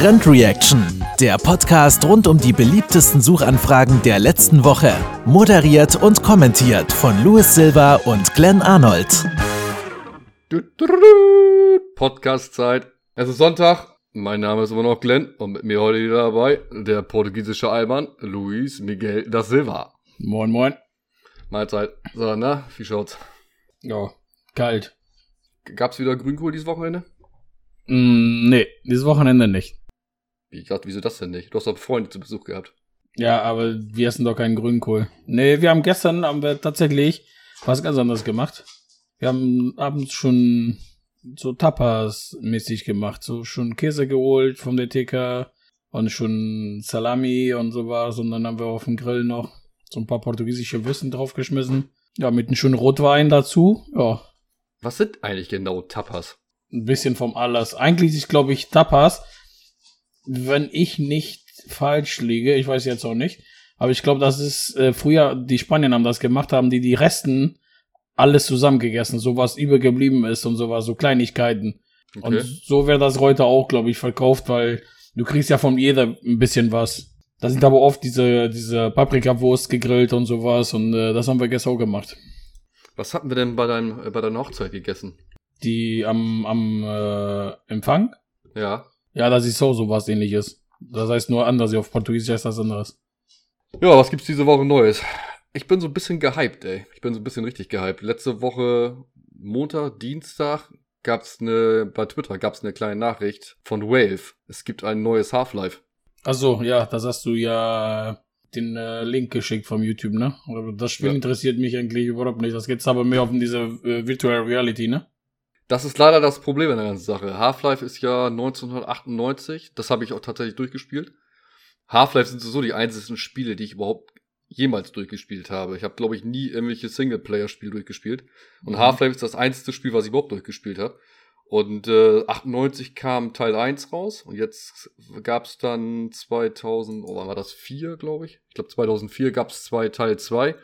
Trend Reaction, der Podcast rund um die beliebtesten Suchanfragen der letzten Woche. Moderiert und kommentiert von Louis Silva und Glenn Arnold. Podcast-Zeit. Es ist Sonntag. Mein Name ist immer noch Glenn und mit mir heute wieder dabei der portugiesische Allmann Luis Miguel da Silva. Moin, moin. Mahlzeit. So, na, wie schaut's? Ja, kalt. Gab's wieder Grünkohl dieses Wochenende? Mm, nee, dieses Wochenende nicht. Wie, ich dachte, wieso das denn nicht? Du hast doch Freunde zu Besuch gehabt. Ja, aber wir essen doch keinen Grünkohl. Nee, wir haben gestern haben wir tatsächlich was ganz anderes gemacht. Wir haben abends schon so Tapas-mäßig gemacht. So schon Käse geholt vom DTK und schon Salami und sowas. Und dann haben wir auf dem Grill noch so ein paar portugiesische Würsten draufgeschmissen. Ja, mit einem schönen Rotwein dazu. Ja. Was sind eigentlich genau Tapas? ein bisschen vom Alles. Eigentlich ist, glaube ich, Tapas, wenn ich nicht falsch liege, ich weiß jetzt auch nicht, aber ich glaube, das ist äh, früher, die Spanier haben das gemacht, haben die die Resten alles zusammengegessen, so was übergeblieben ist und sowas, so Kleinigkeiten. Okay. Und so wäre das heute auch, glaube ich, verkauft, weil du kriegst ja von jeder ein bisschen was. Da sind aber oft diese, diese Paprikawurst gegrillt und sowas und äh, das haben wir gestern auch gemacht. Was hatten wir denn bei, deinem, äh, bei deiner Hochzeit gegessen? Die am, am äh, Empfang? Ja. Ja, das ist so sowas ähnliches. Das heißt nur anders, auf Portugiesisch heißt das anderes. Ja, was gibt's diese Woche Neues? Ich bin so ein bisschen gehypt, ey. Ich bin so ein bisschen richtig gehypt. Letzte Woche, Montag, Dienstag, gab's eine, bei Twitter gab's eine kleine Nachricht von Wave. Es gibt ein neues Half-Life. Ach so, ja, das hast du ja den äh, Link geschickt vom YouTube, ne? Das Spiel ja. interessiert mich eigentlich überhaupt nicht. Das geht aber mehr auf diese äh, Virtual Reality, ne? Das ist leider das Problem in der ganzen Sache. Half-Life ist ja 1998. Das habe ich auch tatsächlich durchgespielt. Half-Life sind so die einzigen Spiele, die ich überhaupt jemals durchgespielt habe. Ich habe, glaube ich, nie irgendwelche Singleplayer-Spiele durchgespielt. Und mhm. Half-Life ist das einzige Spiel, was ich überhaupt durchgespielt habe. Und äh, 98 kam Teil 1 raus und jetzt gab es dann 2000, oh, wann war das? 4, glaube ich. Ich glaube 2004 gab es zwei Teil 2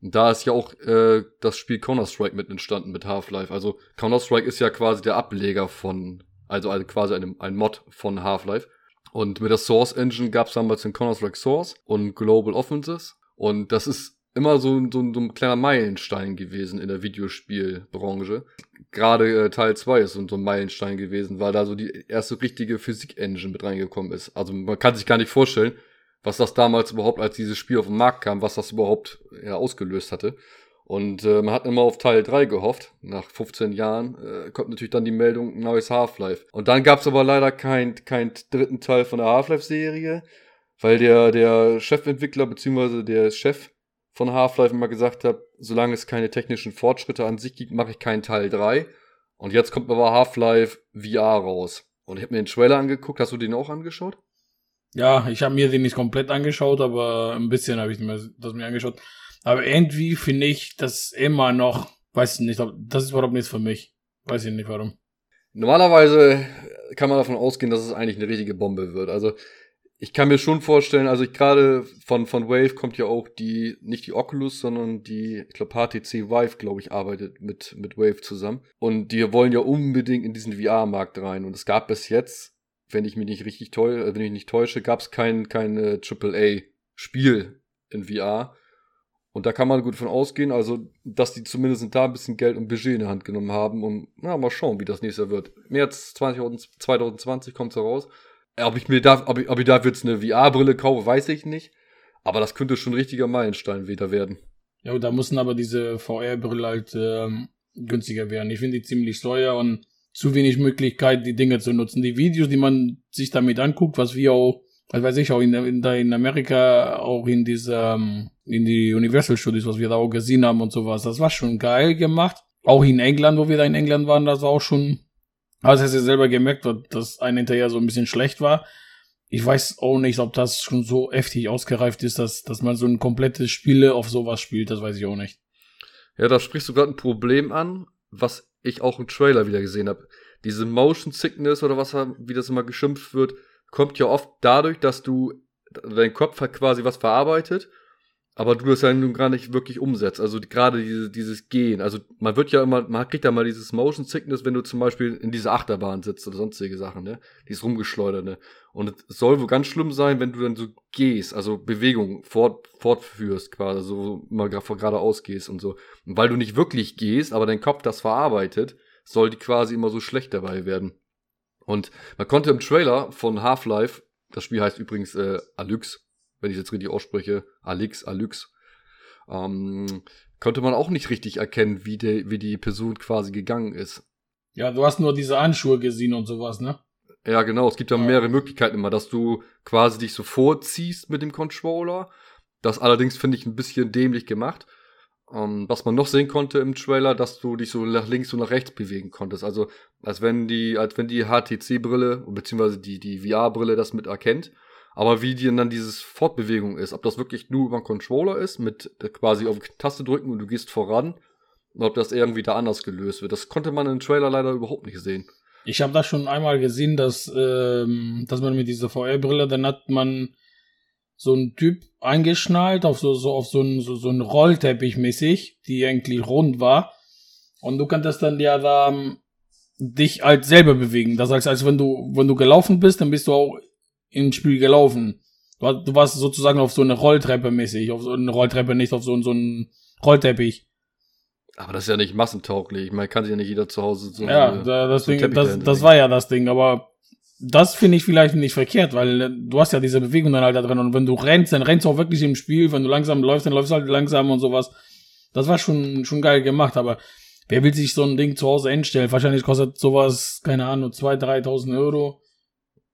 da ist ja auch äh, das Spiel Counter-Strike mit entstanden mit Half-Life. Also Counter-Strike ist ja quasi der Ableger von, also, quasi ein, ein Mod von Half-Life. Und mit der Source Engine gab es damals den Counter-Strike Source und Global Offenses. Und das ist immer so, so, so ein kleiner Meilenstein gewesen in der Videospielbranche. Gerade äh, Teil 2 ist so ein Meilenstein gewesen, weil da so die erste richtige Physik-Engine mit reingekommen ist. Also man kann sich gar nicht vorstellen, was das damals überhaupt, als dieses Spiel auf den Markt kam, was das überhaupt ja, ausgelöst hatte. Und äh, man hat immer auf Teil 3 gehofft. Nach 15 Jahren äh, kommt natürlich dann die Meldung neues Half-Life. Und dann gab es aber leider keinen kein dritten Teil von der Half-Life-Serie, weil der, der Chefentwickler bzw. der Chef von Half-Life immer gesagt hat, solange es keine technischen Fortschritte an sich gibt, mache ich keinen Teil 3. Und jetzt kommt aber Half-Life VR raus. Und ich habe mir den Trailer angeguckt. Hast du den auch angeschaut? Ja, ich habe mir den nicht komplett angeschaut, aber ein bisschen habe ich mir das mir angeschaut. Aber irgendwie finde ich das immer noch, weiß ich nicht, das ist überhaupt nichts für mich. Weiß ich nicht warum. Normalerweise kann man davon ausgehen, dass es eigentlich eine richtige Bombe wird. Also ich kann mir schon vorstellen, also ich gerade von, von Wave kommt ja auch die, nicht die Oculus, sondern die, ich glaube HTC Vive, glaube ich, arbeitet mit, mit Wave zusammen. Und die wollen ja unbedingt in diesen VR-Markt rein. Und es gab bis jetzt wenn ich mich nicht richtig täusche, äh, wenn ich nicht täusche, gab es kein, kein äh, AAA-Spiel in VR. Und da kann man gut von ausgehen, also, dass die zumindest da ein bisschen Geld und Budget in der Hand genommen haben. Und na, mal schauen, wie das nächste wird. März 20, 2020 kommt es heraus. Ob ich mir da, ob ich, ob ich dafür jetzt eine VR-Brille kaufe, weiß ich nicht. Aber das könnte schon ein richtiger Meilenstein wieder werden. Ja, da müssen aber diese VR-Brille halt ähm, günstiger werden. Ich finde die ziemlich teuer und zu wenig Möglichkeit, die Dinge zu nutzen. Die Videos, die man sich damit anguckt, was wir auch, was weiß ich, auch in, in, in Amerika, auch in dieser, ähm, in die Universal Studios, was wir da auch gesehen haben und sowas, das war schon geil gemacht. Auch in England, wo wir da in England waren, das war auch schon, also hast du selber gemerkt, dass ein hinterher so ein bisschen schlecht war. Ich weiß auch nicht, ob das schon so heftig ausgereift ist, dass, dass man so ein komplettes Spiele auf sowas spielt, das weiß ich auch nicht. Ja, da sprichst du gerade ein Problem an, was ich auch im Trailer wieder gesehen habe. Diese Motion Sickness oder was, wie das immer geschimpft wird, kommt ja oft dadurch, dass du, dein Kopf hat quasi was verarbeitet, aber du das ja nun gar nicht wirklich umsetzt. Also gerade diese, dieses Gehen. Also man wird ja immer, man kriegt ja mal dieses Motion Sickness, wenn du zum Beispiel in dieser Achterbahn sitzt oder sonstige Sachen, ne? Dieses rumgeschleuderte. Und es soll wohl ganz schlimm sein, wenn du dann so gehst, also Bewegung fort, fortführst quasi, so mal geradeaus gehst und so. Und weil du nicht wirklich gehst, aber dein Kopf das verarbeitet, soll die quasi immer so schlecht dabei werden. Und man konnte im Trailer von Half-Life, das Spiel heißt übrigens äh, Alyx, wenn ich jetzt richtig ausspreche, Alix, Alyx, ähm, konnte man auch nicht richtig erkennen, wie, de, wie die Person quasi gegangen ist. Ja, du hast nur diese Anschuhe gesehen und sowas, ne? Ja, genau. Es gibt ja mehrere Möglichkeiten immer, dass du quasi dich so vorziehst mit dem Controller. Das allerdings finde ich ein bisschen dämlich gemacht. Um, ähm, was man noch sehen konnte im Trailer, dass du dich so nach links und nach rechts bewegen konntest. Also, als wenn die, als wenn die HTC-Brille, beziehungsweise die, die VR-Brille das mit erkennt aber wie die dann dieses Fortbewegung ist, ob das wirklich nur über einen Controller ist, mit quasi auf die Taste drücken und du gehst voran, oder ob das irgendwie da anders gelöst wird, das konnte man im Trailer leider überhaupt nicht sehen. Ich habe das schon einmal gesehen, dass, ähm, dass man mit dieser VR-Brille, dann hat man so einen Typ eingeschnallt auf so, so auf so einen so, so einen Rollteppich mäßig, die eigentlich rund war. Und du kannst dann ja da ähm, dich halt selber bewegen. Das heißt, als wenn du, wenn du gelaufen bist, dann bist du auch im Spiel gelaufen. Du, warst sozusagen auf so eine Rolltreppe mäßig, auf so eine Rolltreppe, nicht auf so, so einen Rollteppich. Aber das ist ja nicht massentauglich. Ich meine, kann sich ja nicht jeder zu Hause so. Ja, eine, das, so Ding, das, das war ja das Ding, aber das finde ich vielleicht nicht verkehrt, weil äh, du hast ja diese Bewegung dann halt da drin und wenn du rennst, dann rennst du auch wirklich im Spiel, wenn du langsam läufst, dann läufst du halt langsam und sowas. Das war schon, schon geil gemacht, aber wer will sich so ein Ding zu Hause einstellen? Wahrscheinlich kostet sowas, keine Ahnung, 2.000, 3.000 Euro.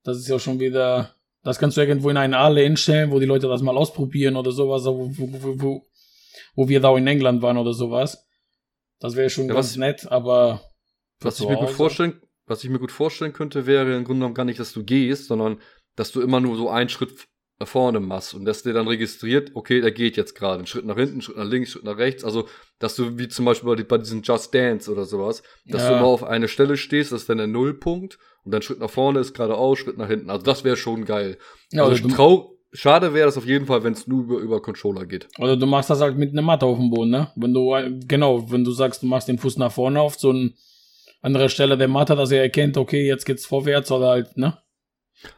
Das ist ja schon wieder, das kannst du irgendwo in eine Halle hinstellen, wo die Leute das mal ausprobieren oder sowas, wo, wo, wo, wo wir da in England waren oder sowas. Das wäre schon ja, ganz was, nett, aber. Was ich mir gut vorstellen, was ich mir gut vorstellen könnte, wäre im Grunde genommen gar nicht, dass du gehst, sondern dass du immer nur so einen Schritt vorne machst und dass der dann registriert, okay, der geht jetzt gerade, einen Schritt nach hinten, einen Schritt nach links, einen Schritt nach rechts. Also, dass du wie zum Beispiel bei, diesen Just Dance oder sowas, dass ja. du immer auf eine Stelle stehst, das ist dann der Nullpunkt und dann Schritt nach vorne ist geradeaus, Schritt nach hinten. Also das wäre schon geil. Ja, also trau schade wäre das auf jeden Fall, wenn es nur über, über Controller geht. Oder du machst das halt mit einer Matte auf dem Boden, ne? Wenn du, genau, wenn du sagst, du machst den Fuß nach vorne auf so eine andere Stelle der Matte, dass er erkennt, okay, jetzt geht's vorwärts oder halt, ne?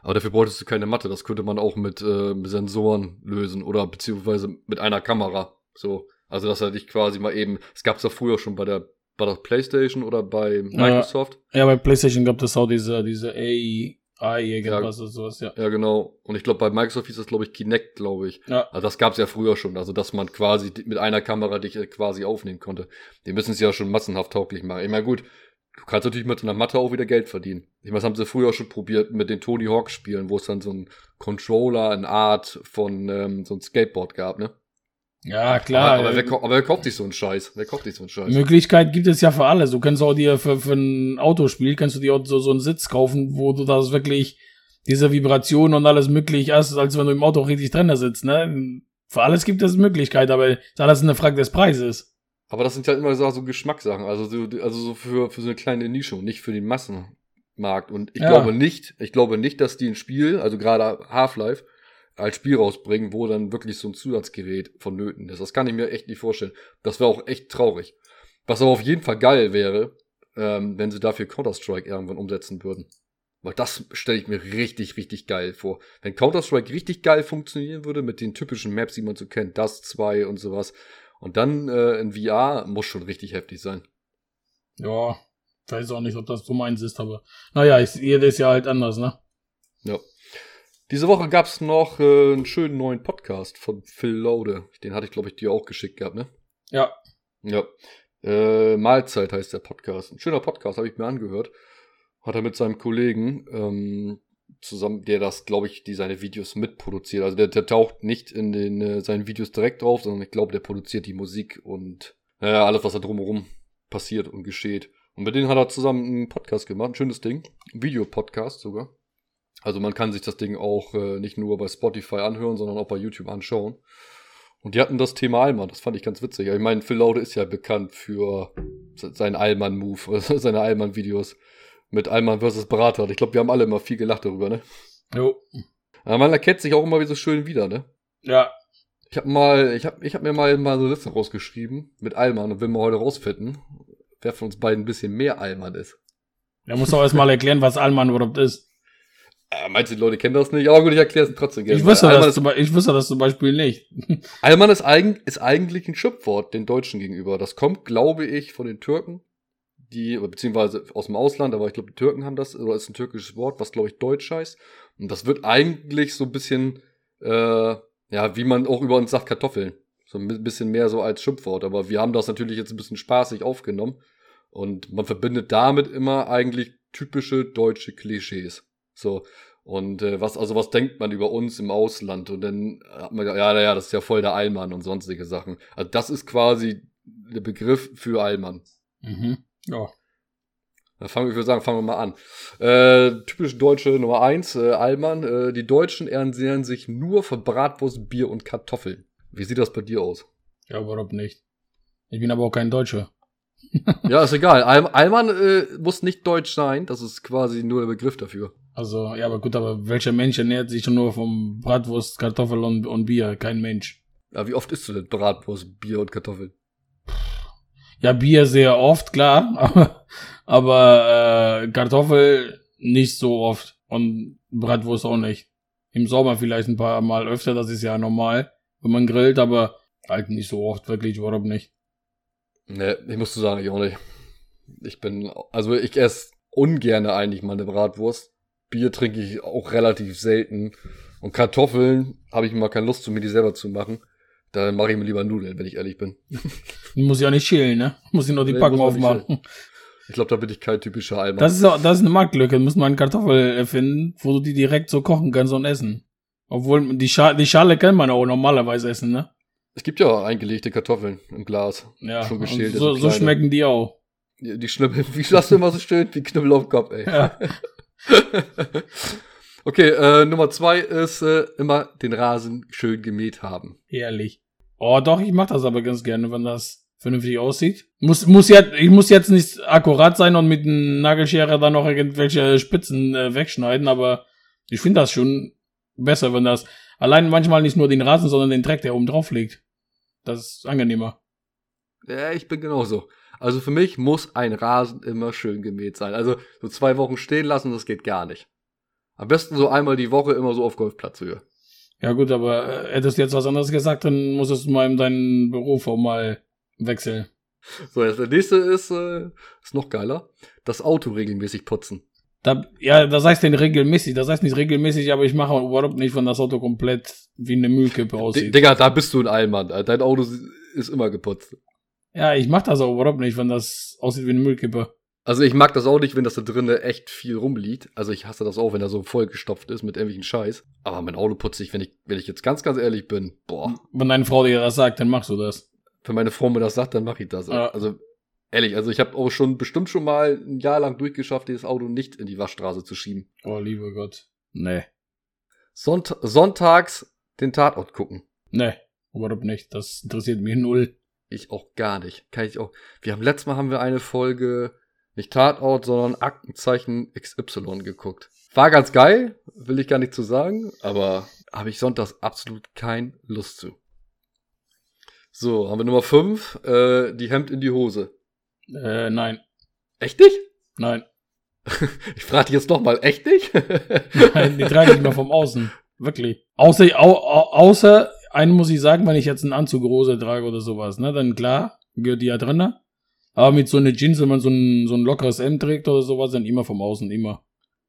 Aber dafür bräuchtest du keine Matte, das könnte man auch mit, äh, Sensoren lösen oder beziehungsweise mit einer Kamera. So. Also, dass er dich quasi mal eben, es gab's ja früher schon bei der, bei der Playstation oder bei Microsoft. Ja, ja bei Playstation gab es auch diese, diese AI, irgendwas ja, oder sowas, ja. Ja, genau. Und ich glaube, bei Microsoft hieß das, glaube ich, Kinect, glaube ich. Ja. Also das gab's ja früher schon, also dass man quasi mit einer Kamera dich äh, quasi aufnehmen konnte. Die müssen es ja schon massenhaft tauglich machen. Meine, gut, Du kannst natürlich mit einer Matte auch wieder Geld verdienen. Ich meine, das haben sie früher schon probiert mit den Tony Hawk Spielen, wo es dann so ein Controller, eine Art von ähm, so ein Skateboard gab, ne? Ja, klar. Aber, aber, wer, aber wer kauft sich so einen Scheiß? Wer kauft sich so einen Scheiß? Möglichkeit gibt es ja für alles. Du kannst auch dir für, für ein Autospiel, kannst du dir auch so, so einen Sitz kaufen, wo du das wirklich, diese Vibration und alles möglich hast, als wenn du im Auto richtig drin sitzt, ne? Für alles gibt es Möglichkeit, aber alles eine Frage des Preises. Aber das sind halt immer so, so Geschmackssachen, also so, also so für, für so eine kleine Nische und nicht für den Massenmarkt. Und ich ja. glaube nicht, ich glaube nicht, dass die ein Spiel, also gerade Half-Life, als Spiel rausbringen, wo dann wirklich so ein Zusatzgerät vonnöten ist. Das kann ich mir echt nicht vorstellen. Das wäre auch echt traurig. Was aber auf jeden Fall geil wäre, ähm, wenn sie dafür Counter-Strike irgendwann umsetzen würden. Weil das stelle ich mir richtig, richtig geil vor. Wenn Counter-Strike richtig geil funktionieren würde mit den typischen Maps, die man so kennt, das 2 und sowas, und dann äh, in VR muss schon richtig heftig sein. Ja, weiß auch nicht, ob das so meins ist, aber naja, ich, jeder ist ja halt anders, ne? Ja. Diese Woche gab's noch äh, einen schönen neuen Podcast von Phil Laude. Den hatte ich, glaube ich, dir auch geschickt gehabt, ne? Ja. Ja. Äh, Mahlzeit heißt der Podcast. Ein schöner Podcast, habe ich mir angehört. Hat er mit seinem Kollegen ähm, zusammen, der das, glaube ich, die seine Videos mitproduziert. Also der, der taucht nicht in den äh, seinen Videos direkt drauf, sondern ich glaube, der produziert die Musik und äh, alles, was da drumherum passiert und geschieht. Und mit denen hat er zusammen einen Podcast gemacht, ein schönes Ding, Videopodcast sogar. Also man kann sich das Ding auch äh, nicht nur bei Spotify anhören, sondern auch bei YouTube anschauen. Und die hatten das Thema Allmann, das fand ich ganz witzig. Ich meine, Phil Laude ist ja bekannt für seinen Allmann-Move, seine Allmann-Videos mit Allmann versus Berater. Ich glaube, wir haben alle immer viel gelacht darüber, ne? Jo. Aber man erkennt sich auch immer wieder so schön wieder, ne? Ja. Ich habe mal, ich habe ich hab mir mal, mal so eine Liste rausgeschrieben mit Allmann und will mal heute rausfinden, wer von uns beiden ein bisschen mehr Allmann ist. Er muss doch erstmal erklären, was Allmann überhaupt ist. Äh, meinst du, die Leute kennen das nicht? Aber gut, ich erkläre es trotzdem gerne. Ich wusste, Allmann das zum, ich wusste das zum Beispiel nicht. Allmann ist, eigen, ist eigentlich ein Schimpfwort den Deutschen gegenüber. Das kommt, glaube ich, von den Türken, die, beziehungsweise aus dem Ausland, aber ich glaube, die Türken haben das, oder ist ein türkisches Wort, was, glaube ich, Deutsch heißt. Und das wird eigentlich so ein bisschen, äh, ja, wie man auch über uns sagt, Kartoffeln. So ein bisschen mehr so als Schimpfwort. Aber wir haben das natürlich jetzt ein bisschen spaßig aufgenommen. Und man verbindet damit immer eigentlich typische deutsche Klischees. So. Und äh, was, also was denkt man über uns im Ausland? Und dann hat man ja, naja, das ist ja voll der Allmann und sonstige Sachen. Also das ist quasi der Begriff für Allmann. Mhm. Ja. Da fangen wir, ich würde sagen, fangen wir mal an. Äh, typisch deutsche Nummer eins, äh, Allmann. Äh, die Deutschen ernähren sich nur von Bratwurst, Bier und Kartoffeln. Wie sieht das bei dir aus? Ja, überhaupt nicht. Ich bin aber auch kein Deutscher. ja, ist egal. All, Allmann äh, muss nicht deutsch sein. Das ist quasi nur der Begriff dafür. Also, ja, aber gut, aber welcher Mensch ernährt sich schon nur vom Bratwurst, Kartoffel und, und Bier? Kein Mensch. Ja, wie oft isst du denn Bratwurst, Bier und Kartoffeln? Ja, Bier sehr oft, klar, aber, aber äh, Kartoffel nicht so oft und Bratwurst auch nicht. Im Sommer vielleicht ein paar Mal öfter, das ist ja normal, wenn man grillt, aber halt nicht so oft, wirklich, überhaupt nicht. Ne, ich muss zu sagen, ich auch nicht. Ich bin, also ich esse ungerne eigentlich mal eine Bratwurst. Bier trinke ich auch relativ selten. Und Kartoffeln habe ich mal keine Lust zu, mir die selber zu machen. Da mache ich mir lieber Nudeln, wenn ich ehrlich bin. Die muss ja nicht schälen, ne? Muss ich nur die Nee, Packung aufmachen. Ich glaube, da bin ich kein typischer Alman. Das ist, auch- das ist eine Marktlücke. Muss man Kartoffel erfinden, wo du die direkt so kochen kannst und essen. Obwohl, die, Scha die Schale kann man auch normalerweise essen, ne? es gibt ja eingelegte Kartoffeln im Glas. Ja, Schon und geschälte, so, so schmecken die auch. Die, die Schnibbel, wie sagst du immer so schön? Wie Knüppel auf dem Kopf, ey. Ja. okay, äh, Nummer zwei ist äh, immer den Rasen schön gemäht haben. Ehrlich. Oh, doch, ich mach das aber ganz gerne, wenn das vernünftig aussieht. Muss, muss jetzt, ich muss jetzt nicht akkurat sein und mit einem Nagelschere dann noch irgendwelche Spitzen äh, wegschneiden, aber ich finde das schon besser, wenn das allein manchmal nicht nur den Rasen, sondern den Dreck, der oben drauf liegt. Das ist angenehmer. Ja, ich bin genauso. Also für mich muss ein Rasen immer schön gemäht sein. Also so zwei Wochen stehen lassen, das geht gar nicht. Am besten so einmal die Woche immer so auf Golfplatzhöhe. Ja gut, aber äh, hättest du jetzt was anderes gesagt, dann musstest du mal in deinen Beruf auch mal wechseln. So, jetzt der nächste ist, äh, ist noch geiler. Das Auto regelmäßig putzen. Da, ja, das heißt denn regelmäßig. Das heißt nicht regelmäßig, aber ich mache überhaupt nicht, wenn das Auto komplett wie eine Müllkippe D aussieht. Digga, da bist du ein Allmann. Alter. Dein Auto ist immer geputzt. Ja, ich mach das auch überhaupt nicht, wenn das aussieht wie eine Müllkippe. Also ich mag das auch nicht, wenn das da drinnen echt viel rumliegt. Also ich hasse das auch, wenn er so vollgestopft ist mit irgendwelchen Scheiß. Aber mein Auto putze ich, wenn ich, wenn ich jetzt ganz, ganz ehrlich bin. Boah. Wenn deine Frau dir das sagt, dann machst du das. wenn meine Frau mir das sagt, dann mache ich das. Ja. Also ehrlich, also ich habe auch schon bestimmt schon mal ein Jahr lang durchgeschafft, dieses Auto nicht in die Waschstraße zu schieben. Oh, lieber Gott. Nee. Sonnt sonntags den Tatort gucken. Nee, überhaupt nicht. Das interessiert mich null. Ich auch gar nicht. Kann ich auch. Wir haben letztes Mal haben wir eine Folge nicht Tatort, sondern Aktenzeichen XY geguckt. War ganz geil, will ich gar nicht zu sagen, aber habe ich sonntags absolut keine Lust zu. So, haben wir Nummer 5, äh, die Hemd in die Hose. Äh, nein. Echt nicht? Nein. Ich frage dich jetzt nochmal, echt nicht? Nein, die trage ich nur vom Außen. Wirklich. Außer, au, au, außer, einen muss ich sagen, wenn ich jetzt einen Anzug Rose trage oder sowas, ne, dann klar, gehört die ja drin. Aber mit so einer Jeans, wenn man so ein, so ein lockeres M trägt oder sowas, dann immer vom Außen, immer.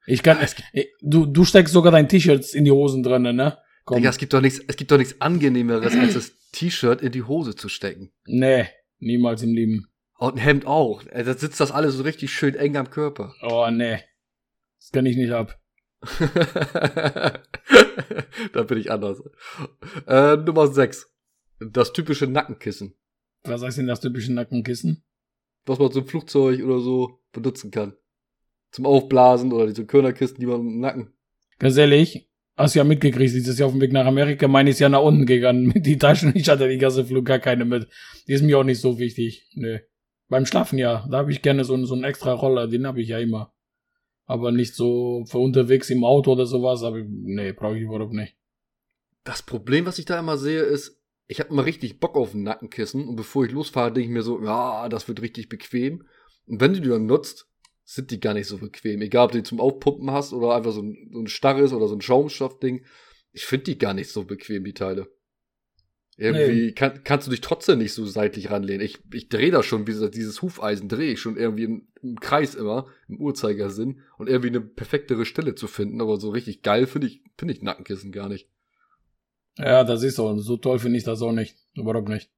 Ich kann, äh, du, du steckst sogar dein T-Shirt in die Hosen drin, ne? Komm. Digga, es gibt doch nichts, es gibt doch nichts angenehmeres, als das T-Shirt in die Hose zu stecken. Nee, niemals im Leben. Und ein Hemd auch. Äh, Da sitzt das alles so richtig schön eng am Körper. Oh, nee. Das kann ich nicht ab. da bin ich anders. Äh, Nummer 6. Das typische Nackenkissen. Was heißt denn das typische Nackenkissen? Was man zum Flugzeug oder so benutzen kann. Zum Aufblasen oder diese Körnerkisten, die man im Nacken. Ganz ehrlich, hast du ja mitgekriegt, dieses Jahr auf dem Weg nach Amerika, meine ist ja nach unten gegangen mit die Taschen. Ich hatte die ganze Flug gar keine mit. Die ist mir auch nicht so wichtig. Nee. Beim Schlafen ja, da habe ich gerne so, einen- so einen extra Roller, den habe ich ja immer. Aber nicht so für unterwegs im Auto oder sowas, aber nee, brauche ich überhaupt nicht. Das Problem, was ich da immer sehe, ist, ich habe immer richtig Bock auf ein Nackenkissen und bevor ich losfahre, denke ich mir so, ja, das wird richtig bequem. Und wenn du die dann nutzt, sind die gar nicht so bequem. Egal, ob du die zum Aufpumpen hast oder einfach so ein, so ein starres oder so ein Schaumstoffding. Ich finde die gar nicht so bequem, die Teile. Irgendwie nee. kann, kannst du dich trotzdem nicht so seitlich ranlehnen. Ich, ich drehe da schon, wie dieses Hufeisen drehe ich schon irgendwie im, im, Kreis immer, im Uhrzeigersinn und irgendwie eine perfektere Stelle zu finden. Aber so richtig geil finde ich, finde ich Nackenkissen gar nicht. Ja, das ist so. So toll finde ich das auch nicht. Überhaupt nicht.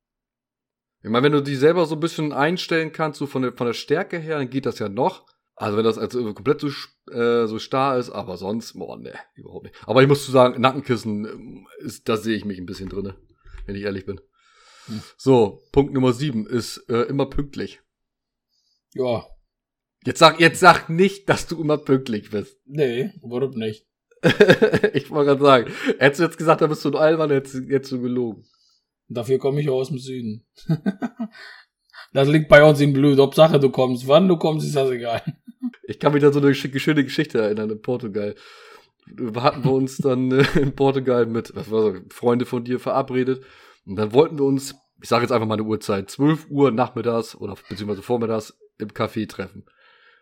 Ich meine, wenn du die selber so ein bisschen einstellen kannst, so von der, von der Stärke her, dann geht das ja noch. Also wenn das also komplett so, äh, so starr ist, aber sonst, boah, ne, überhaupt nicht. Aber ich muss zu sagen, Nackenkissen, ähm, ist, da sehe ich mich ein bisschen drinne, wenn ich ehrlich bin. Hm. So, Punkt Nummer sieben ist äh, immer pünktlich. Ja. Jetzt sag, jetzt sag nicht, dass du immer pünktlich bist. Nee, überhaupt nicht. ich wollte gerade sagen, hättest du jetzt gesagt, da bist du ein Alman, hättest, hättest du gelogen. Dafür komme ich aus dem Süden. das liegt bei uns im Blut. Hauptsache du kommst. Wann du kommst, ist das egal. Ich kann mich da so eine schöne Geschichte erinnern in Portugal. Wir hatten wir uns dann äh, in Portugal mit, Freunde von dir verabredet. Und dann wollten wir uns, ich sage jetzt einfach mal eine Uhrzeit, 12 Uhr nachmittags oder beziehungsweise vormittags im Café treffen.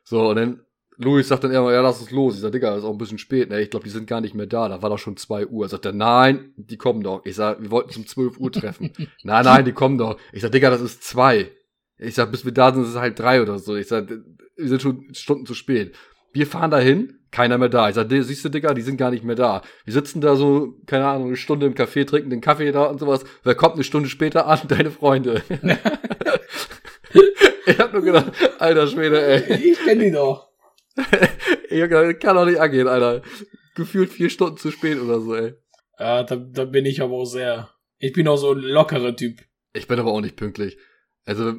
So, und dann Louis sagt dann immer, ja, lass uns los. Ich sag, Digga, ist auch ein bisschen spät. Ne? Ich glaube, die sind gar nicht mehr da. Da war doch schon zwei Uhr. Er sagt er, nein, die kommen doch. Ich sag, wir wollten zum 12 Uhr treffen. nein, nein, die kommen doch. Ich sag, Digga, das ist zwei. Ich sag, bis wir da sind, ist es halt drei oder so. Ich sag, wir sind schon Stunden zu spät. Wir fahren dahin, keiner mehr da. Ich sag, siehst du, Digga, die sind gar nicht mehr da. Wir sitzen da so, keine Ahnung, eine Stunde im Café, trinken den Kaffee da und sowas. Wer kommt eine Stunde später an? Deine Freunde. ich hab nur gedacht, alter Schwede, ey. Ich kenn die doch. Kann doch nicht angehen, Alter. Gefühlt vier Stunden zu spät oder so, ey. Ja, da, da bin ich aber auch sehr. Ich bin auch so ein lockerer Typ. Ich bin aber auch nicht pünktlich. Also,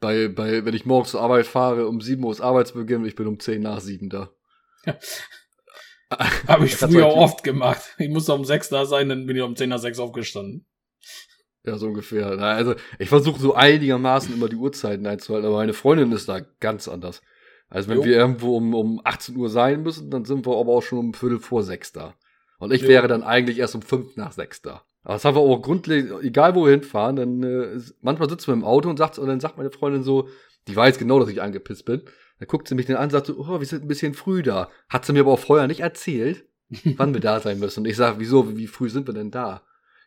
bei, bei, wenn ich morgens zur Arbeit fahre, um sieben Uhr ist Arbeitsbeginn, ich bin um zehn nach sieben da. Habe ich früher auch oft gemacht. Ich musste um sechs da sein, dann bin ich um zehn nach sechs aufgestanden. Ja, so ungefähr. Also, ich versuche so einigermaßen immer die Uhrzeiten einzuhalten, aber meine Freundin ist da ganz anders. Also wenn jo. wir irgendwo um, um 18 Uhr sein müssen, dann sind wir aber auch schon um Viertel vor sechs da. Und ich jo. wäre dann eigentlich erst um fünf nach sechs da. Aber das haben wir auch grundlegend, egal wo wir hinfahren, dann äh, manchmal sitzen wir im Auto und, sagt, und dann sagt meine Freundin so, die weiß genau, dass ich angepisst bin. Dann guckt sie mich dann an und sagt so, oh, wir sind ein bisschen früh da. Hat sie mir aber auch vorher nicht erzählt, wann wir da sein müssen. Und ich sage, wieso, wie früh sind wir denn da?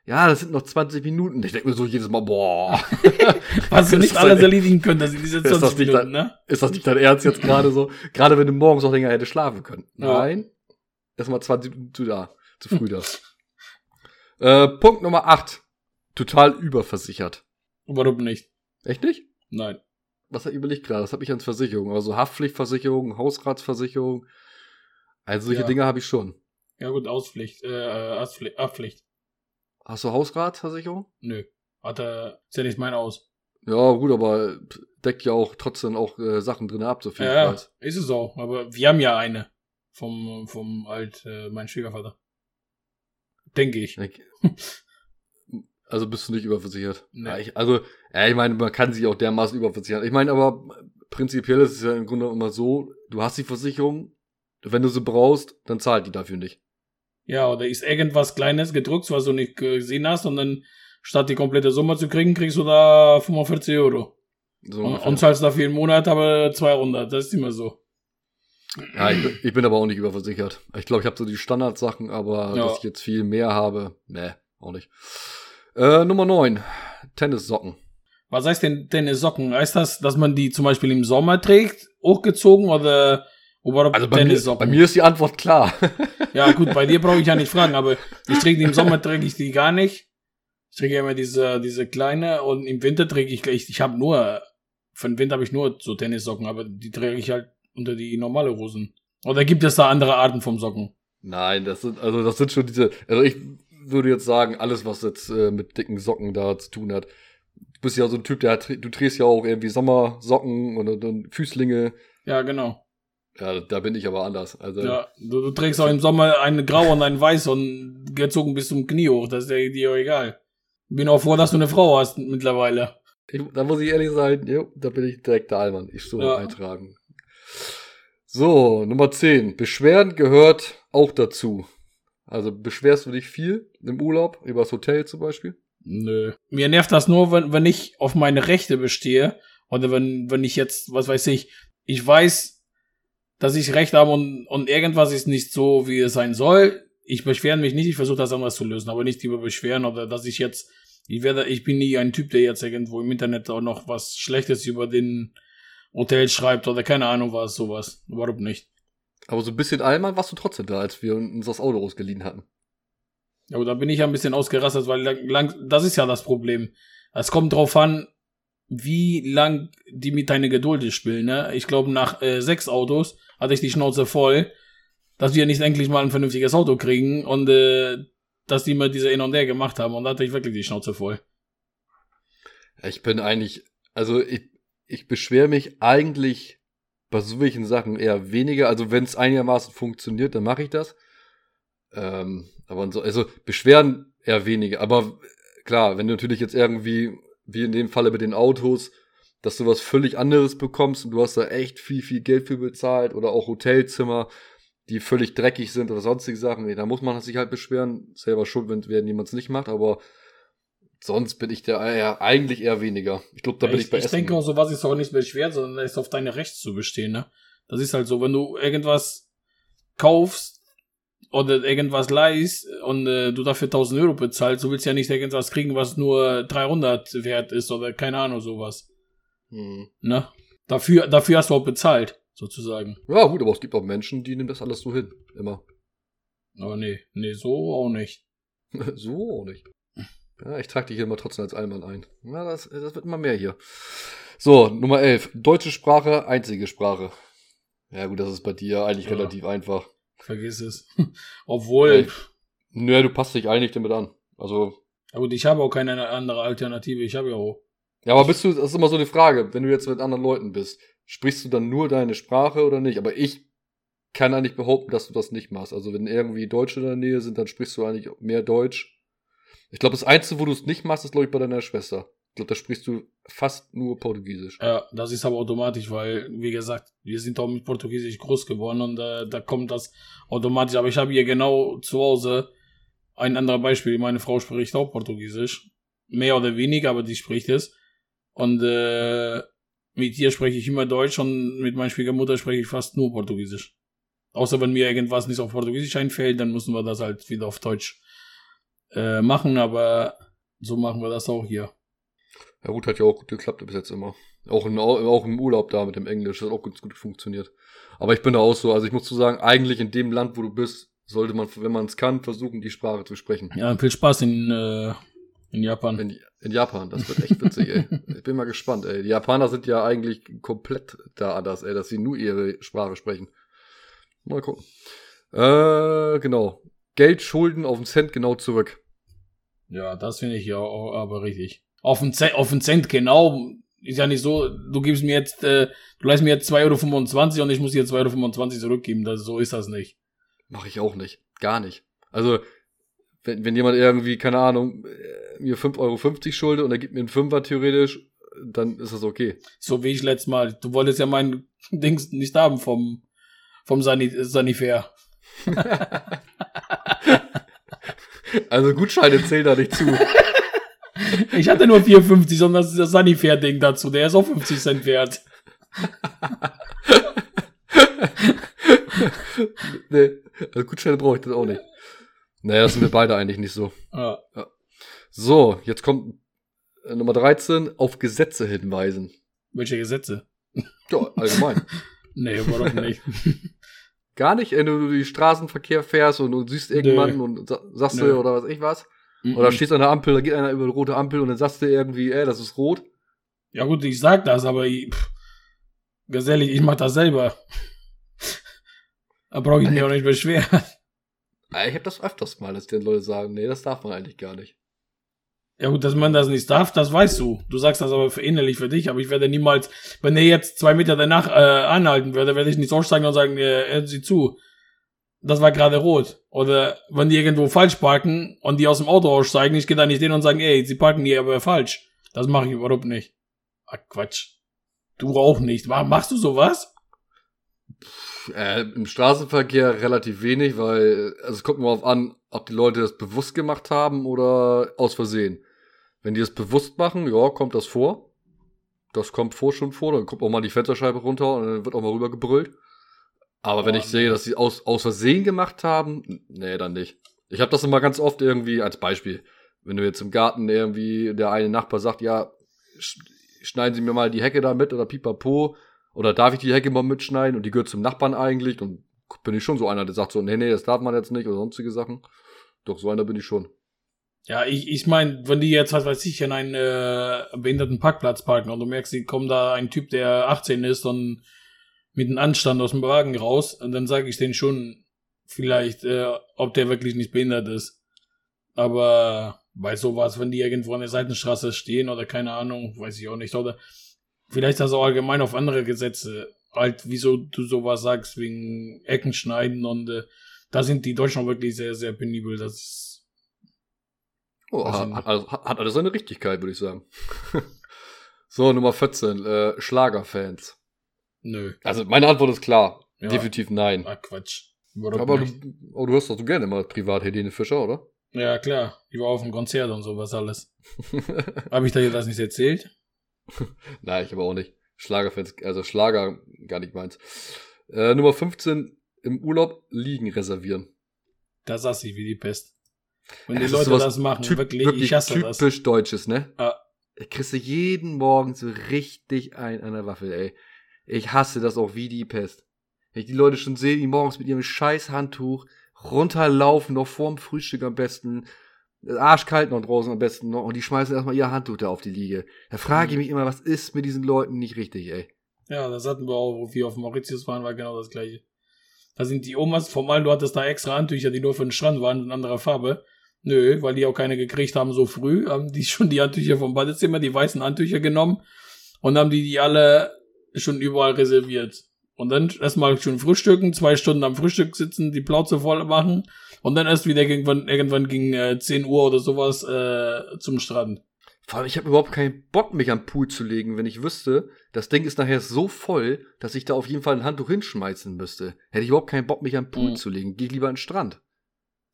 Ja, das sind noch 20 Minuten. Ich denke mir so jedes Mal, boah. Hast du nicht alles erledigen können, dass in diese 20 Minuten, dein, ne? Ist das nicht dein Ernst jetzt gerade so? Gerade wenn du morgens noch länger hätte schlafen können. Ja. Nein. Erstmal 20 Minuten zu da. Zu früh da. äh, Punkt Nummer 8. Total überversichert. Warum nicht? Echt nicht? Nein. Was überlegt gerade? Das habe ich als Versicherung. Also Haftpflichtversicherung, Hausratsversicherung. Also solche ja. Dinge habe ich schon. Ja gut, Auspflicht, äh, Haftpflicht. Hast du Hausratversicherung? Nö. Hat er, ist ja nicht mein Aus. Ja, gut, aber deckt ja auch trotzdem auch äh, Sachen drin ab, so viel ja, ich weiß. Ist es auch, aber wir haben ja eine vom, vom alt, äh, mein Schwiegervater. Denke ich. Also bist du nicht überversichert. Nee. Ja, ich, also, ja, ich meine, man kann sich auch dermaßen überversichern. Ich meine, aber prinzipiell ist es ja im Grunde immer so, du hast die Versicherung, wenn du sie brauchst, dann zahlt die dafür nicht. Ja, oder ist irgendwas Kleines gedruckt, was du nicht gesehen hast und dann statt die komplette Summe zu kriegen, kriegst du da 45 Euro. So und, und zahlst dafür im Monat aber 200. Das ist immer so. Ja, ich, ich bin aber auch nicht überversichert. Ich glaube, ich habe so die Standardsachen, aber ja. dass ich jetzt viel mehr habe, ne, auch nicht. Äh, Nummer 9. Tennissocken. Was heißt denn Tennissocken? Heißt das, dass man die zum Beispiel im Sommer trägt, hochgezogen oder also bei mir, bei mir, ist die Antwort klar. ja, gut, bei dir brauche ich ja nicht fragen, aber ich träge die im Sommer träge ich die gar nicht. Ich träge immer diese, diese kleine und im Winter träge ich gleich, ich habe nur, für den Winter habe ich nur so Tennissocken, aber die träge ich halt unter die normale Hosen. Oder gibt es da andere Arten vom Socken? Nein, das sind, also das sind schon diese, also ich würde jetzt sagen, alles, was jetzt äh, mit dicken Socken da zu tun hat. Du bist ja so ein Typ, der hat, du trägst ja auch irgendwie Sommersocken und, und Füßlinge. Ja, genau. Ja, da bin ich aber anders. Also, ja, du, du trägst auch im Sommer eine grau und ein weiß und gezogen bis zum Knie hoch. Das ist dir auch egal. Bin auch froh, dass du eine Frau hast mittlerweile. Ich, da muss ich ehrlich sein, jo, da bin ich direkt der Allmann. Ich so ja. eintragen. So, Nummer 10. Beschwerden gehört auch dazu. Also beschwerst du dich viel im Urlaub, über das Hotel zum Beispiel? Nö. Mir nervt das nur, wenn, wenn ich auf meine Rechte bestehe. Oder wenn, wenn ich jetzt, was weiß ich, ich weiß, dass ich Recht habe und, und irgendwas ist nicht so, wie es sein soll. Ich beschwere mich nicht, ich versuche das anders zu lösen, aber nicht über beschweren oder dass ich jetzt, ich werde, ich bin nie ein Typ, der jetzt irgendwo im Internet auch noch was Schlechtes über den Hotel schreibt oder keine Ahnung was, sowas. Warum nicht? Aber so ein bisschen einmal warst du trotzdem da, als wir uns das Auto ausgeliehen hatten. Ja, aber da bin ich ja ein bisschen ausgerastet, weil lang, lang, das ist ja das Problem. Es kommt drauf an, wie lang die mit deiner Geduld spielen, ne? Ich glaube, nach äh, sechs Autos hatte ich die Schnauze voll, dass wir nicht endlich mal ein vernünftiges Auto kriegen und äh, dass die mir diese In und Der gemacht haben und da hatte ich wirklich die Schnauze voll. Ich bin eigentlich, also ich, ich beschwere mich eigentlich bei so welchen Sachen eher weniger. Also wenn es einigermaßen funktioniert, dann mache ich das. Ähm, aber so, also beschweren eher weniger. Aber klar, wenn du natürlich jetzt irgendwie, wie in dem Falle mit den Autos, dass du was völlig anderes bekommst und du hast da echt viel, viel Geld für bezahlt oder auch Hotelzimmer, die völlig dreckig sind oder sonstige Sachen, da muss man sich halt beschweren. Selber schuld, wenn, wenn jemand es nicht macht, aber sonst bin ich der eher, eigentlich eher weniger. Ich glaube, da bin ich, ich bei Ich Essen. denke auch, sowas ist auch nicht beschwert, sondern ist auf deine Rechte zu bestehen, ne? Das ist halt so, wenn du irgendwas kaufst oder irgendwas leihst und äh, du dafür 1000 Euro bezahlst, du willst ja nicht irgendwas kriegen, was nur 300 wert ist oder keine Ahnung, sowas. Hm. Ne? Dafür, dafür hast du auch bezahlt, sozusagen. Ja, gut, aber es gibt auch Menschen, die nehmen das alles so hin. Immer. Aber nee, nee, so auch nicht. so auch nicht. Ja, ich trage dich hier immer trotzdem als Allmann ein. Ja, das, das wird immer mehr hier. So, Nummer 11. Deutsche Sprache, einzige Sprache. Ja, gut, das ist bei dir eigentlich Ja. relativ einfach. Vergiss es. Obwohl. Nö, du passt dich eigentlich damit an. Also, gut, ich habe auch keine andere Alternative. Ich habe ja auch. Ja, aber bist du, das ist immer so eine Frage, wenn du jetzt mit anderen Leuten bist, sprichst du dann nur deine Sprache oder nicht? Aber ich kann eigentlich behaupten, dass du das nicht machst. Also, wenn irgendwie Deutsche in der Nähe sind, dann sprichst du eigentlich mehr Deutsch. Ich glaube, das Einzige, wo du es nicht machst, ist, glaube ich, bei deiner Schwester. Ich glaube, da sprichst du fast nur Portugiesisch. Ja, das ist aber automatisch, weil, wie gesagt, wir sind auch mit Portugiesisch groß geworden und äh, da kommt das automatisch. Aber ich habe hier genau zu Hause ein anderes Beispiel. Meine Frau spricht auch Portugiesisch. Mehr oder weniger, aber die spricht es. Und äh, mit ihr spreche ich immer Deutsch und mit meiner Schwiegermutter spreche ich fast nur Portugiesisch. Außer wenn mir irgendwas nicht auf Portugiesisch einfällt, dann müssen wir das halt wieder auf Deutsch äh, machen, aber so machen wir das auch hier. Ja gut, hat ja auch gut geklappt bis jetzt immer. Auch, in, auch im Urlaub da mit dem Englisch, das hat auch ganz gut funktioniert. Aber ich bin da auch so, also ich muss zu sagen, eigentlich in dem Land, wo du bist, sollte man, wenn man es kann, versuchen, die Sprache zu sprechen. Ja, viel Spaß in, äh, in Japan. In, in Japan, das wird echt witzig, ey. Ich bin mal gespannt, ey. Die Japaner sind ja eigentlich komplett da anders, ey, dass sie nur ihre Sprache sprechen. Mal gucken. Äh, genau. Geld, Schulden auf den Cent genau zurück. Ja, das finde ich ja auch aber richtig. Auf den, Cent, auf den Cent genau. Ist ja nicht so, du gibst mir jetzt, äh, du leist mir jetzt 2,25 Euro und ich muss dir 2,25 Euro zurückgeben. Das, so ist das nicht. Mache ich auch nicht. Gar nicht. Also, wenn, wenn jemand irgendwie, keine Ahnung, äh, mir 5,50 Euro schuldet und er gibt mir einen Fünfer theoretisch, dann ist das okay. So wie ich letztes Mal. Du wolltest ja mein Dings nicht haben vom, vom Sani Sanifair. Also Gutscheine zählen da nicht zu. Ich hatte nur 4,50, sondern das ist das Sanifair-Ding dazu. Der ist auch 50 Cent wert. nee, also Gutscheine brauche ich das auch nicht. Naja, das sind wir beide eigentlich nicht so. Ja. So, jetzt kommt äh, Nummer 13, auf Gesetze hinweisen. Welche Gesetze? Ja, allgemein. Nee, warum nicht? Gar nicht, wenn du durch Straßenverkehr fährst und du siehst irgendjemanden Nö. und sa sagst Nö. du oder was ich was. Oder stehst an der Ampel, da geht einer über die rote Ampel und dann sagst du irgendwie, ey, das ist rot. Ja gut, ich sag das, aber ich, pff, ganz ehrlich, ich mach das selber. Da brauche ich mich auch nicht beschweren. Ah, Ich habe das öfters mal, dass die Leute sagen, nee, das darf man eigentlich gar nicht. Ja gut, dass man das nicht darf, das weißt du. Du sagst das aber für innerlich für dich, aber ich werde niemals, wenn er jetzt zwei Meter danach äh, anhalten würde, werde ich nicht aussteigen und sagen, äh, hören Sie zu. Das war gerade rot. Oder wenn die irgendwo falsch parken und die aus dem Auto aussteigen, ich gehe da nicht hin und sagen, ey, sie parken hier aber falsch. Das mache ich überhaupt nicht. Ah, Quatsch. Du auch nicht. Mach- Machst du sowas? Äh, Im Straßenverkehr relativ wenig, weil also es kommt nur darauf an, ob die Leute das bewusst gemacht haben oder aus Versehen. Wenn die es bewusst machen, ja, kommt das vor. Das kommt vor schon vor, dann kommt auch mal die Fensterscheibe runter und dann wird auch mal rüber gebrüllt. Aber oh, wenn ich sehe, dass sie aus, aus Versehen gemacht haben, nee, dann nicht. Ich habe das immer ganz oft irgendwie als Beispiel. Wenn du jetzt im Garten irgendwie der eine Nachbar sagt, ja, schneiden Sie mir mal die Hecke da mit oder pipapo, oder darf ich die Hecke mal mitschneiden und die gehört zum Nachbarn eigentlich, dann bin ich schon so einer, der sagt so, nee, nee, das darf man jetzt nicht oder sonstige Sachen. Doch, so einer bin ich schon. Ja, ich, ich meine, wenn die jetzt, was weiß ich, in einen äh, behinderten Parkplatz parken und du merkst, die kommen da ein Typ, der 18 ist und mit einem Anstand aus dem Wagen raus, und dann sage ich denen schon vielleicht, äh, ob der wirklich nicht behindert ist. Aber bei sowas, wenn die irgendwo an der Seitenstraße stehen oder keine Ahnung, weiß ich auch nicht. Oder vielleicht das auch allgemein auf andere Gesetze. Halt, wieso du sowas sagst, wegen Ecken schneiden und äh, da sind die Deutschen wirklich sehr, sehr penibel. Das ist. Oh, hat, hat, also, hat alles seine Richtigkeit, würde ich sagen. so, Nummer 14, äh, Schlagerfans. Nö. Also meine Antwort ist klar. Ja. Definitiv nein. Ah, Quatsch. Aber du, oh, du hörst doch so gerne mal privat Helene Fischer, oder? Ja, klar. Die war auf dem Konzert und sowas alles. habe ich dir das nicht erzählt? Nein, ich aber auch nicht. Schlagerfans, also Schlager gar nicht meins. Äh, Nummer 15, im Urlaub liegen reservieren. Da saß ich wie die Pest. Wenn die Leute das machen, typ, wirklich, wirklich, ich hasse typisch das. Deutsches, ne? Ah. Ich kriegst du jeden Morgen so richtig ein an der Waffel, ey. Ich hasse das auch wie die Pest. Wenn ich die Leute schon sehe, die morgens mit ihrem scheiß Handtuch runterlaufen, noch vorm Frühstück am besten, arschkalt noch draußen am besten noch, und die schmeißen erstmal ihr Handtuch da auf die Liege. Da frage ich mhm. mich immer, was ist mit diesen Leuten nicht richtig, ey? Ja, das hatten wir auch, wo wir auf Mauritius waren, war genau das gleiche. Da sind die Omas, formal, du hattest da extra Handtücher, die nur für den Strand waren, in anderer Farbe. Nö, weil die auch keine gekriegt haben so früh, haben die schon die Handtücher vom Badezimmer, die weißen Handtücher genommen und haben die die alle schon überall reserviert. Und dann erstmal schon frühstücken, zwei Stunden am Frühstück sitzen, die Plauze voll machen und dann erst wieder irgendwann, irgendwann gegen äh, 10 Uhr oder sowas äh, zum Strand. Vor allem, ich habe überhaupt keinen Bock, mich am Pool zu legen, wenn ich wüsste, das Ding ist nachher so voll, dass ich da auf jeden Fall ein Handtuch hinschmeißen müsste. Hätte ich überhaupt keinen Bock, mich am Pool mhm. zu legen. Geh lieber an den Strand.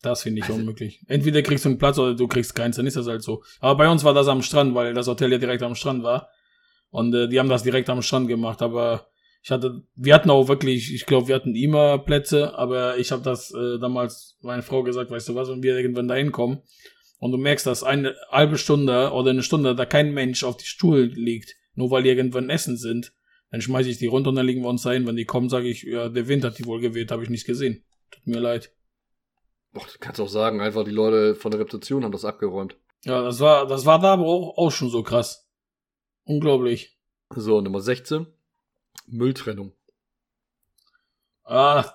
Das finde ich also, unmöglich. Entweder kriegst du einen Platz oder du kriegst keins, dann ist das halt so. Aber bei uns war das am Strand, weil das Hotel ja direkt am Strand war. Und äh, die haben das direkt am Strand gemacht, aber ich hatte, wir hatten auch wirklich, ich glaube, wir hatten immer Plätze, aber ich habe das äh, damals meine Frau gesagt, weißt du was, wenn wir irgendwann da hinkommen und du merkst, dass eine halbe Stunde oder eine Stunde da kein Mensch auf die Stuhl liegt, nur weil die irgendwann essen sind, dann schmeiße ich die runter und dann legen wir uns ein. Wenn die kommen, sage ich, ja, der Wind hat die wohl geweht, habe ich nicht gesehen. Tut mir leid. Boah, du kannst auch sagen, einfach die Leute von der Rezeption haben das abgeräumt. Ja, das war, das war da aber auch, auch schon so krass. Unglaublich. So, Nummer 16. Mülltrennung. Ah,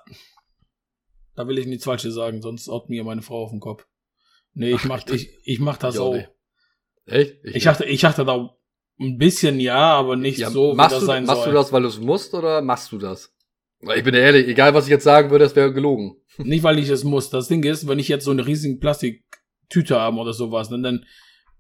da will ich nichts Falsches sagen, sonst haut mir meine Frau auf den Kopf. Nee, ich mach, ich, ich mach das auch. Echt? Ich, ich dachte, ich dachte da ein bisschen ja, aber nicht ja, so, wie das du, sein machst soll. Machst du das, weil du es musst, oder machst du das? Ich bin ehrlich, egal was ich jetzt sagen würde, das wäre gelogen. Nicht, weil ich es muss. Das Ding ist, wenn ich jetzt so eine riesige Plastiktüte habe oder sowas, dann, dann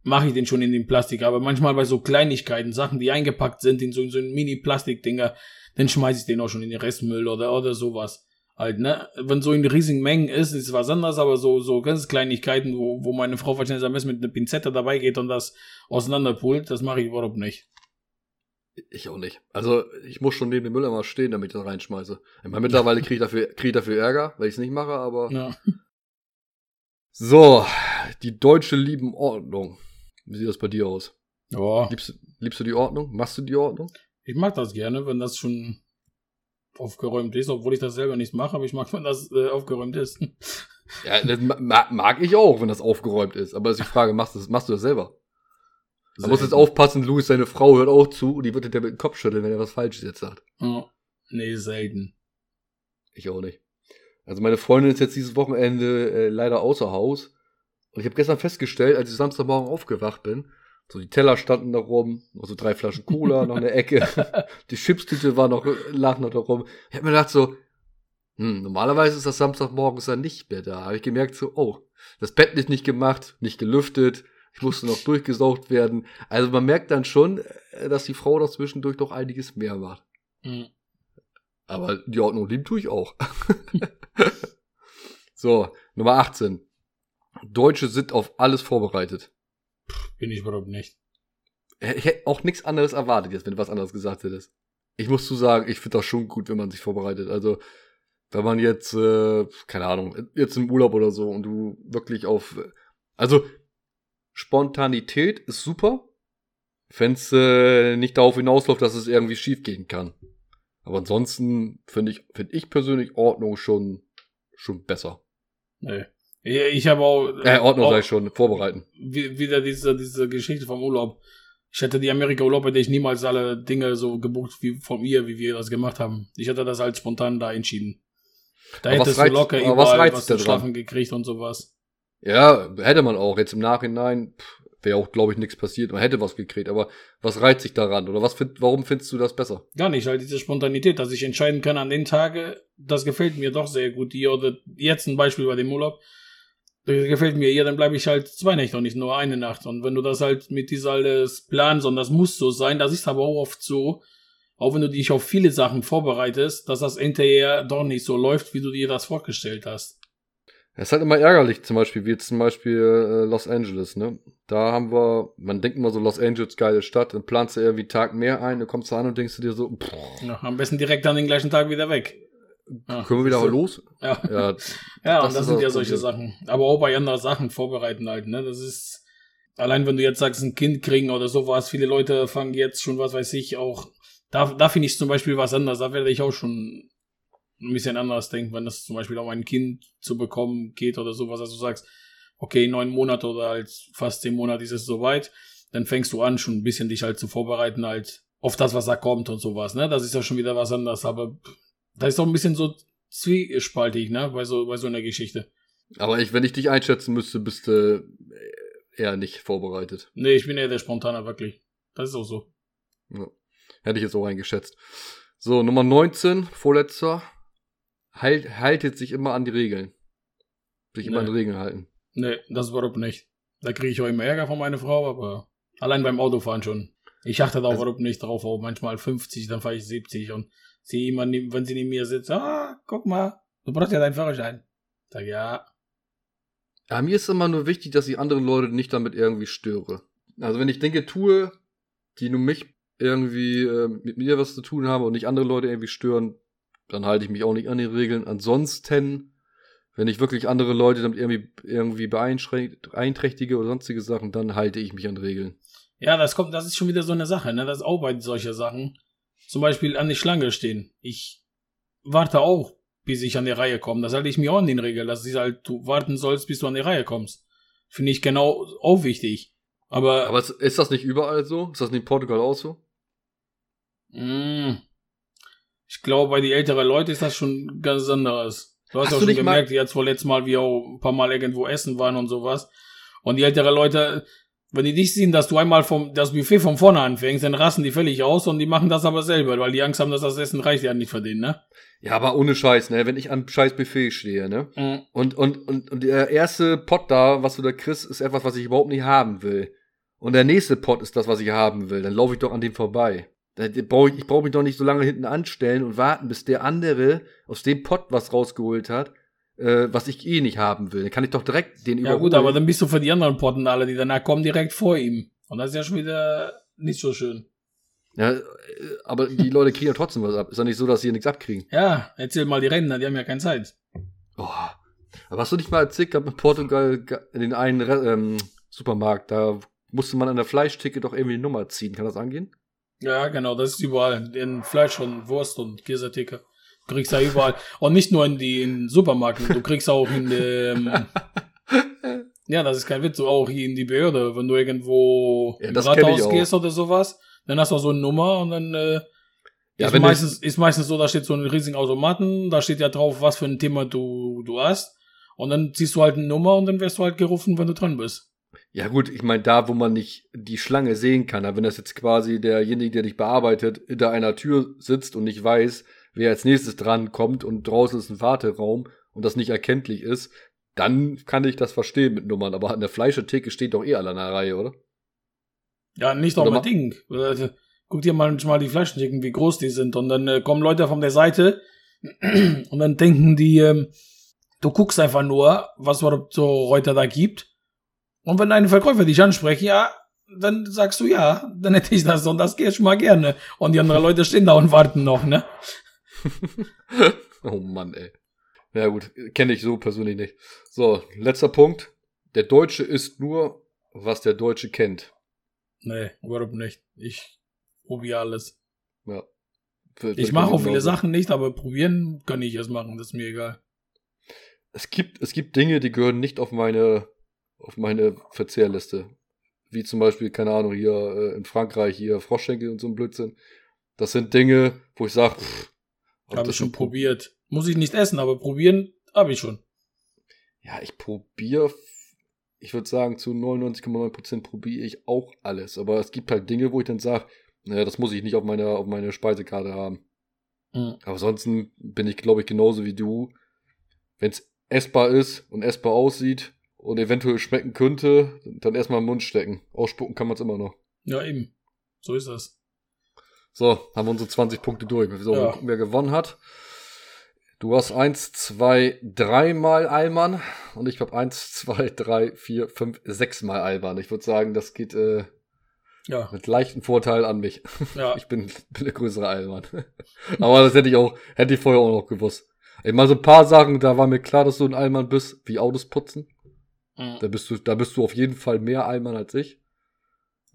mache ich den schon in den Plastik. Aber manchmal bei so Kleinigkeiten, Sachen, die eingepackt sind in so, in so ein Mini-Plastikdinger, dann schmeiße ich den auch schon in den Restmüll oder, oder sowas. Halt, ne? Wenn so in riesigen Mengen ist, ist was anderes, aber so, so ganz Kleinigkeiten, wo, wo meine Frau wahrscheinlich am besten mit einer Pinzette dabei geht und das auseinanderpult, das mache ich überhaupt nicht. Ich auch nicht. Also ich muss schon neben dem Mülleimer stehen, damit ich das reinschmeiße. Ich meine, mittlerweile kriege ich dafür, krieg ich dafür Ärger, weil ich es nicht mache, aber. Ja. So, die deutsche lieben Ordnung. Wie sieht das bei dir aus? Ja. Liebst, liebst du die Ordnung? Machst du die Ordnung? Ich mag das gerne, wenn das schon aufgeräumt ist, obwohl ich das selber nicht mache, aber ich mag, wenn das äh, aufgeräumt ist. Ja, das mag, mag ich auch, wenn das aufgeräumt ist. Aber ist die Frage, machst du das, machst du das selber? Da muss jetzt aufpassen, Louis, seine Frau hört auch zu und die wird dir mit dem Kopf schütteln, wenn er was Falsches jetzt sagt. Oh, nee, selten. Ich auch nicht. Also meine Freundin ist jetzt dieses Wochenende äh, leider außer Haus. Und ich habe gestern festgestellt, als ich Samstagmorgen aufgewacht bin, so die Teller standen da rum, noch so drei Flaschen Cola noch eine Ecke. die Chipstüte war noch, lag noch da rum. Ich habe mir gedacht so, hm, normalerweise ist das Samstagmorgens dann nicht mehr da. Habe ich gemerkt so, oh, das Bett ist nicht gemacht, nicht gelüftet, ich musste noch durchgesaugt werden. Also man merkt dann schon, äh, dass die Frau da zwischendurch doch einiges mehr macht. Mhm. Aber die Ordnung lieben tue ich auch. so, Nummer 18. Deutsche sind auf alles vorbereitet. bin ich überhaupt nicht. Ich hätte auch nichts anderes erwartet jetzt, wenn du was anderes gesagt hättest. Ich muss zu sagen, ich finde das schon gut, wenn man sich vorbereitet. Also, wenn man jetzt, äh, keine Ahnung, jetzt im Urlaub oder so und du wirklich auf, also Spontanität ist super, wenn es äh, nicht darauf hinausläuft, dass es irgendwie schief gehen kann. Aber ansonsten finde ich, finde ich persönlich Ordnung schon, schon besser. Nee. Ich habe auch. Äh, Ordnung sei schon, vorbereiten. Wieder diese, diese Geschichte vom Urlaub. Ich hätte die Amerika-Urlaub, hätte ich niemals alle Dinge so gebucht wie von ihr, wie wir das gemacht haben. Ich hätte das halt spontan da entschieden. Da aber hättest du locker überall was, was zu schlafen gekriegt und sowas. Ja, hätte man auch. Jetzt im Nachhinein wäre auch, glaube ich, nichts passiert. Man hätte was gekriegt. Aber was reizt sich daran? Oder was find, warum findest du das besser? Gar nicht, halt diese Spontanität, dass ich entscheiden kann an den Tagen, das gefällt mir doch sehr gut. Die, oder jetzt ein Beispiel bei dem Urlaub gefällt mir, ja, dann bleibe ich halt zwei Nächte und nicht nur eine Nacht. Und wenn du das halt mit dieser alles planst und das muss so sein, das ist aber auch oft so, auch wenn du dich auf viele Sachen vorbereitest, dass das hinterher doch nicht so läuft, wie du dir das vorgestellt hast. Es ist halt immer ärgerlich, zum Beispiel, wie jetzt zum Beispiel äh, Los Angeles, ne? Da haben wir, man denkt immer so, Los Angeles, geile Stadt, dann planst du irgendwie Tag mehr ein, du kommst da an und denkst du dir so, pff. Ja, am besten direkt an den gleichen Tag wieder weg. Ja, Können wir wieder los? Ja, ja, ja und das sind ja solche Sachen. Aber auch bei anderen Sachen vorbereiten halt, ne? Das ist, allein wenn du jetzt sagst, ein Kind kriegen oder sowas, viele Leute fangen jetzt schon, was weiß ich, auch, da, da finde ich zum Beispiel was anderes, da werde ich auch schon ein bisschen anders denken, wenn das zum Beispiel auch ein Kind zu bekommen geht oder sowas, also du sagst, okay, neun Monate oder halt fast zehn Monate ist es soweit, dann fängst du an, schon ein bisschen dich halt zu vorbereiten, halt auf das, was da kommt und sowas, ne? Das ist ja schon wieder was anderes, aber da ist doch ein bisschen so zwiespaltig, ne, bei so, bei so einer Geschichte. Aber ich, wenn ich dich einschätzen müsste, bist du eher nicht vorbereitet. Nee, ich bin eher der Spontaner, wirklich. Das ist auch so. Ja. Hätte ich jetzt auch eingeschätzt. So, Nummer 19, vorletzter. Halt, haltet sich immer an die Regeln. Sich nee. immer an die Regeln halten. Nee, das überhaupt nicht. Da kriege ich auch immer Ärger von meiner Frau, aber allein beim Autofahren schon. Ich achte da also, überhaupt nicht drauf, auch manchmal 50, dann fahre ich 70 und sie immer, wenn sie neben mir sitzt, ah, guck mal, du brauchst ja deinen Führerschein. Sag ja. Ja, mir ist immer nur wichtig, dass ich andere Leute nicht damit irgendwie störe. Also wenn ich Dinge tue, die nur mich irgendwie äh, mit mir was zu tun haben und nicht andere Leute irgendwie stören, dann halte ich mich auch nicht an die Regeln. Ansonsten, wenn ich wirklich andere Leute damit irgendwie, irgendwie beeinträchtige oder sonstige Sachen, dann halte ich mich an Regeln. Ja, das kommt, das ist schon wieder so eine Sache, ne? Das bei solcher Sachen zum Beispiel an die Schlange stehen. Ich warte auch, bis ich an die Reihe komme. Das halte ich mir auch in den Regeln, dass ich halt, du warten sollst, bis du an die Reihe kommst. Finde ich genau auch wichtig. Aber. Aber ist das nicht überall so? Ist das nicht in Portugal auch so? Mm, ich glaube, bei den älteren Leuten ist das schon ganz anderes. Du hast, hast auch schon gemerkt, jetzt wo letztes Mal wir auch ein paar Mal irgendwo essen waren und sowas. Und die älteren Leute, wenn die dich sehen, dass du einmal vom, das Buffet von vorne anfängst, dann rasten die völlig aus und die machen das aber selber, weil die Angst haben, dass das Essen reicht ja nicht für den, ne? Ja, aber ohne Scheiß, ne? Wenn ich am scheiß Buffet stehe, ne? Mhm. Und, und, und, und der erste Pot da, was du da kriegst, ist etwas, was ich überhaupt nicht haben will. Und der nächste Pot ist das, was ich haben will. Dann laufe ich doch an dem vorbei. ich brauche ich brauch mich doch nicht so lange hinten anstellen und warten, bis der andere aus dem Pot was rausgeholt hat äh, was ich eh nicht haben will. Dann kann ich doch direkt den überholen. Ja gut, aber dann bist du für die anderen Potten alle, die danach kommen, direkt vor ihm. Und das ist ja schon wieder nicht so schön. Ja, äh, aber die Leute kriegen ja trotzdem was ab. Ist ja nicht so, dass sie nichts abkriegen. Ja, erzähl mal die Rentner, die haben ja keine Zeit. Oh. Aber hast du nicht mal erzählt, gab in Portugal in den einen ähm, Supermarkt, da musste man an der Fleischtheke doch irgendwie eine Nummer ziehen. Kann das angehen? Ja, genau, das ist überall. In Fleisch und Wurst und Käsetheke. Du kriegst ja überall. Und nicht nur in den Supermärkten, du kriegst auch in dem. ja, das ist kein Witz, so auch hier in die Behörde, wenn du irgendwo ja, im Rathaus gehst oder sowas, dann hast du auch so eine Nummer und dann äh, ja, ist, meistens, ist meistens so, da steht so ein riesigen Automaten, da steht ja drauf, was für ein Thema du, du hast. Und dann ziehst du halt eine Nummer und dann wirst du halt gerufen, wenn du dran bist. Ja gut, ich meine, da, wo man nicht die Schlange sehen kann, wenn das jetzt quasi derjenige, der dich bearbeitet, hinter einer Tür sitzt und nicht weiß, wer als nächstes dran kommt und draußen ist ein Warteraum und das nicht erkenntlich ist, dann kann ich das verstehen mit Nummern. Aber an der Fleischetheke steht doch eh alle an der Reihe, oder? Ja, nicht doch Ding. Äh, guck dir manchmal die Fleischtheken, wie groß die sind. Und dann äh, kommen Leute von der Seite und dann denken die, ähm, du guckst einfach nur, was es so heute da gibt. Und wenn ein Verkäufer dich anspricht, ja, dann sagst du ja, dann hätte ich das und das geht schon mal gerne. Und die anderen Leute stehen da und warten noch, ne? oh Mann, ey. Ja gut, kenne ich so persönlich nicht. So, letzter Punkt. Der Deutsche isst nur, was der Deutsche kennt. Nee, überhaupt nicht. Ich probiere alles. Ja. Ich mache auch viele Sachen nicht, aber probieren kann ich es machen, das ist mir egal. Es gibt, es gibt Dinge, die gehören nicht auf meine, auf meine Verzehrliste. Wie zum Beispiel, keine Ahnung, hier äh, in Frankreich, hier Froschschenkel und so ein Blödsinn. Das sind Dinge, wo ich sage, habe ich schon probiert. Muss ich nicht essen, aber probieren habe ich schon. Ja, ich probiere, ich würde sagen, zu 99,9% probiere ich auch alles. Aber es gibt halt Dinge, wo ich dann sage, naja, das muss ich nicht auf meiner auf meine Speisekarte haben. Mhm. Aber ansonsten bin ich, glaube ich, genauso wie du. Wenn es essbar ist und essbar aussieht und eventuell schmecken könnte, dann erstmal im Mund stecken. Ausspucken kann man es immer noch. Ja, eben. So ist das. So, haben wir unsere 20 Punkte durch. So, ja. gucken, wer gewonnen hat. Du hast 1, 2, 3 mal Alman und ich habe 1, 2, 3, 4, 5, 6 mal Alman. Ich würde sagen, das geht äh, ja. mit leichtem Vorteil an mich. Ja. Ich bin, bin der größere Alman. Aber das hätte ich auch, hätte ich vorher auch noch gewusst. Ich meine, so ein paar Sachen, da war mir klar, dass du ein Alman bist, wie Autos putzen. Mhm. Da bist du, da bist du auf jeden Fall mehr Alman als ich.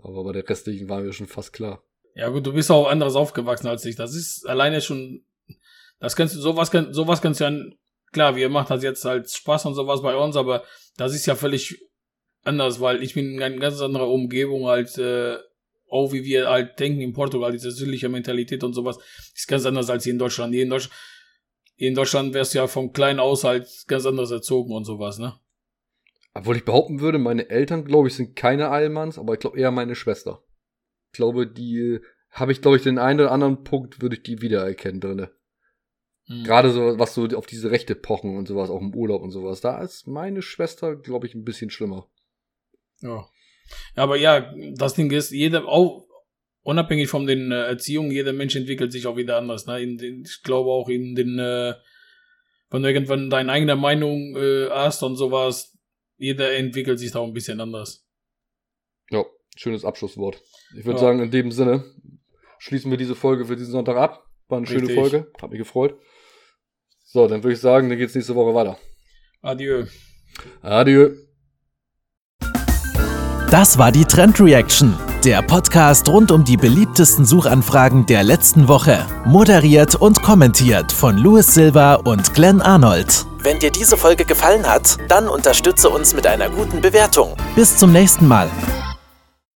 Aber bei der restlichen war mir schon fast klar. Ja gut, du bist auch anders aufgewachsen als ich. Das ist alleine schon das kannst du, sowas, kann, sowas kannst du ja, klar, wir machen das jetzt als Spaß und sowas bei uns, aber das ist ja völlig anders, weil ich bin in einer ganz anderen Umgebung als, äh, auch wie wir halt denken in Portugal, diese südliche Mentalität und sowas, ist ganz anders als hier in Deutschland. Hier in, Deutsch, hier in Deutschland wärst du ja vom Kleinen aus halt ganz anders erzogen und sowas, ne? Obwohl ich behaupten würde, meine Eltern, glaube ich, sind keine Allmanns, aber ich glaube eher meine Schwester. Ich glaube, die habe ich, glaube ich, den einen oder anderen Punkt, würde ich die wiedererkennen drinne. Mhm. Gerade so, was so auf diese Rechte pochen und sowas, auch im Urlaub und sowas. Da ist meine Schwester, glaube ich, ein bisschen schlimmer. Ja. Aber ja, das Ding ist, jeder, auch unabhängig von den äh, Erziehungen, jeder Mensch entwickelt sich auch wieder anders. Ne? Den, ich glaube auch in den, äh, wenn du irgendwann deine eigene Meinung äh, hast und sowas, jeder entwickelt sich da auch ein bisschen anders. Ja, schönes Abschlusswort. Ich würde ja. sagen, in dem Sinne schließen wir diese Folge für diesen Sonntag ab. War eine Richtig. schöne Folge, hat mich gefreut. So, dann würde ich sagen, dann geht's nächste Woche weiter. Adieu. Adieu. Das war die Trend Reaction, der Podcast rund um die beliebtesten Suchanfragen der letzten Woche. Moderiert und kommentiert von Louis Silva und Glenn Arnold. Wenn dir diese Folge gefallen hat, dann unterstütze uns mit einer guten Bewertung. Bis zum nächsten Mal.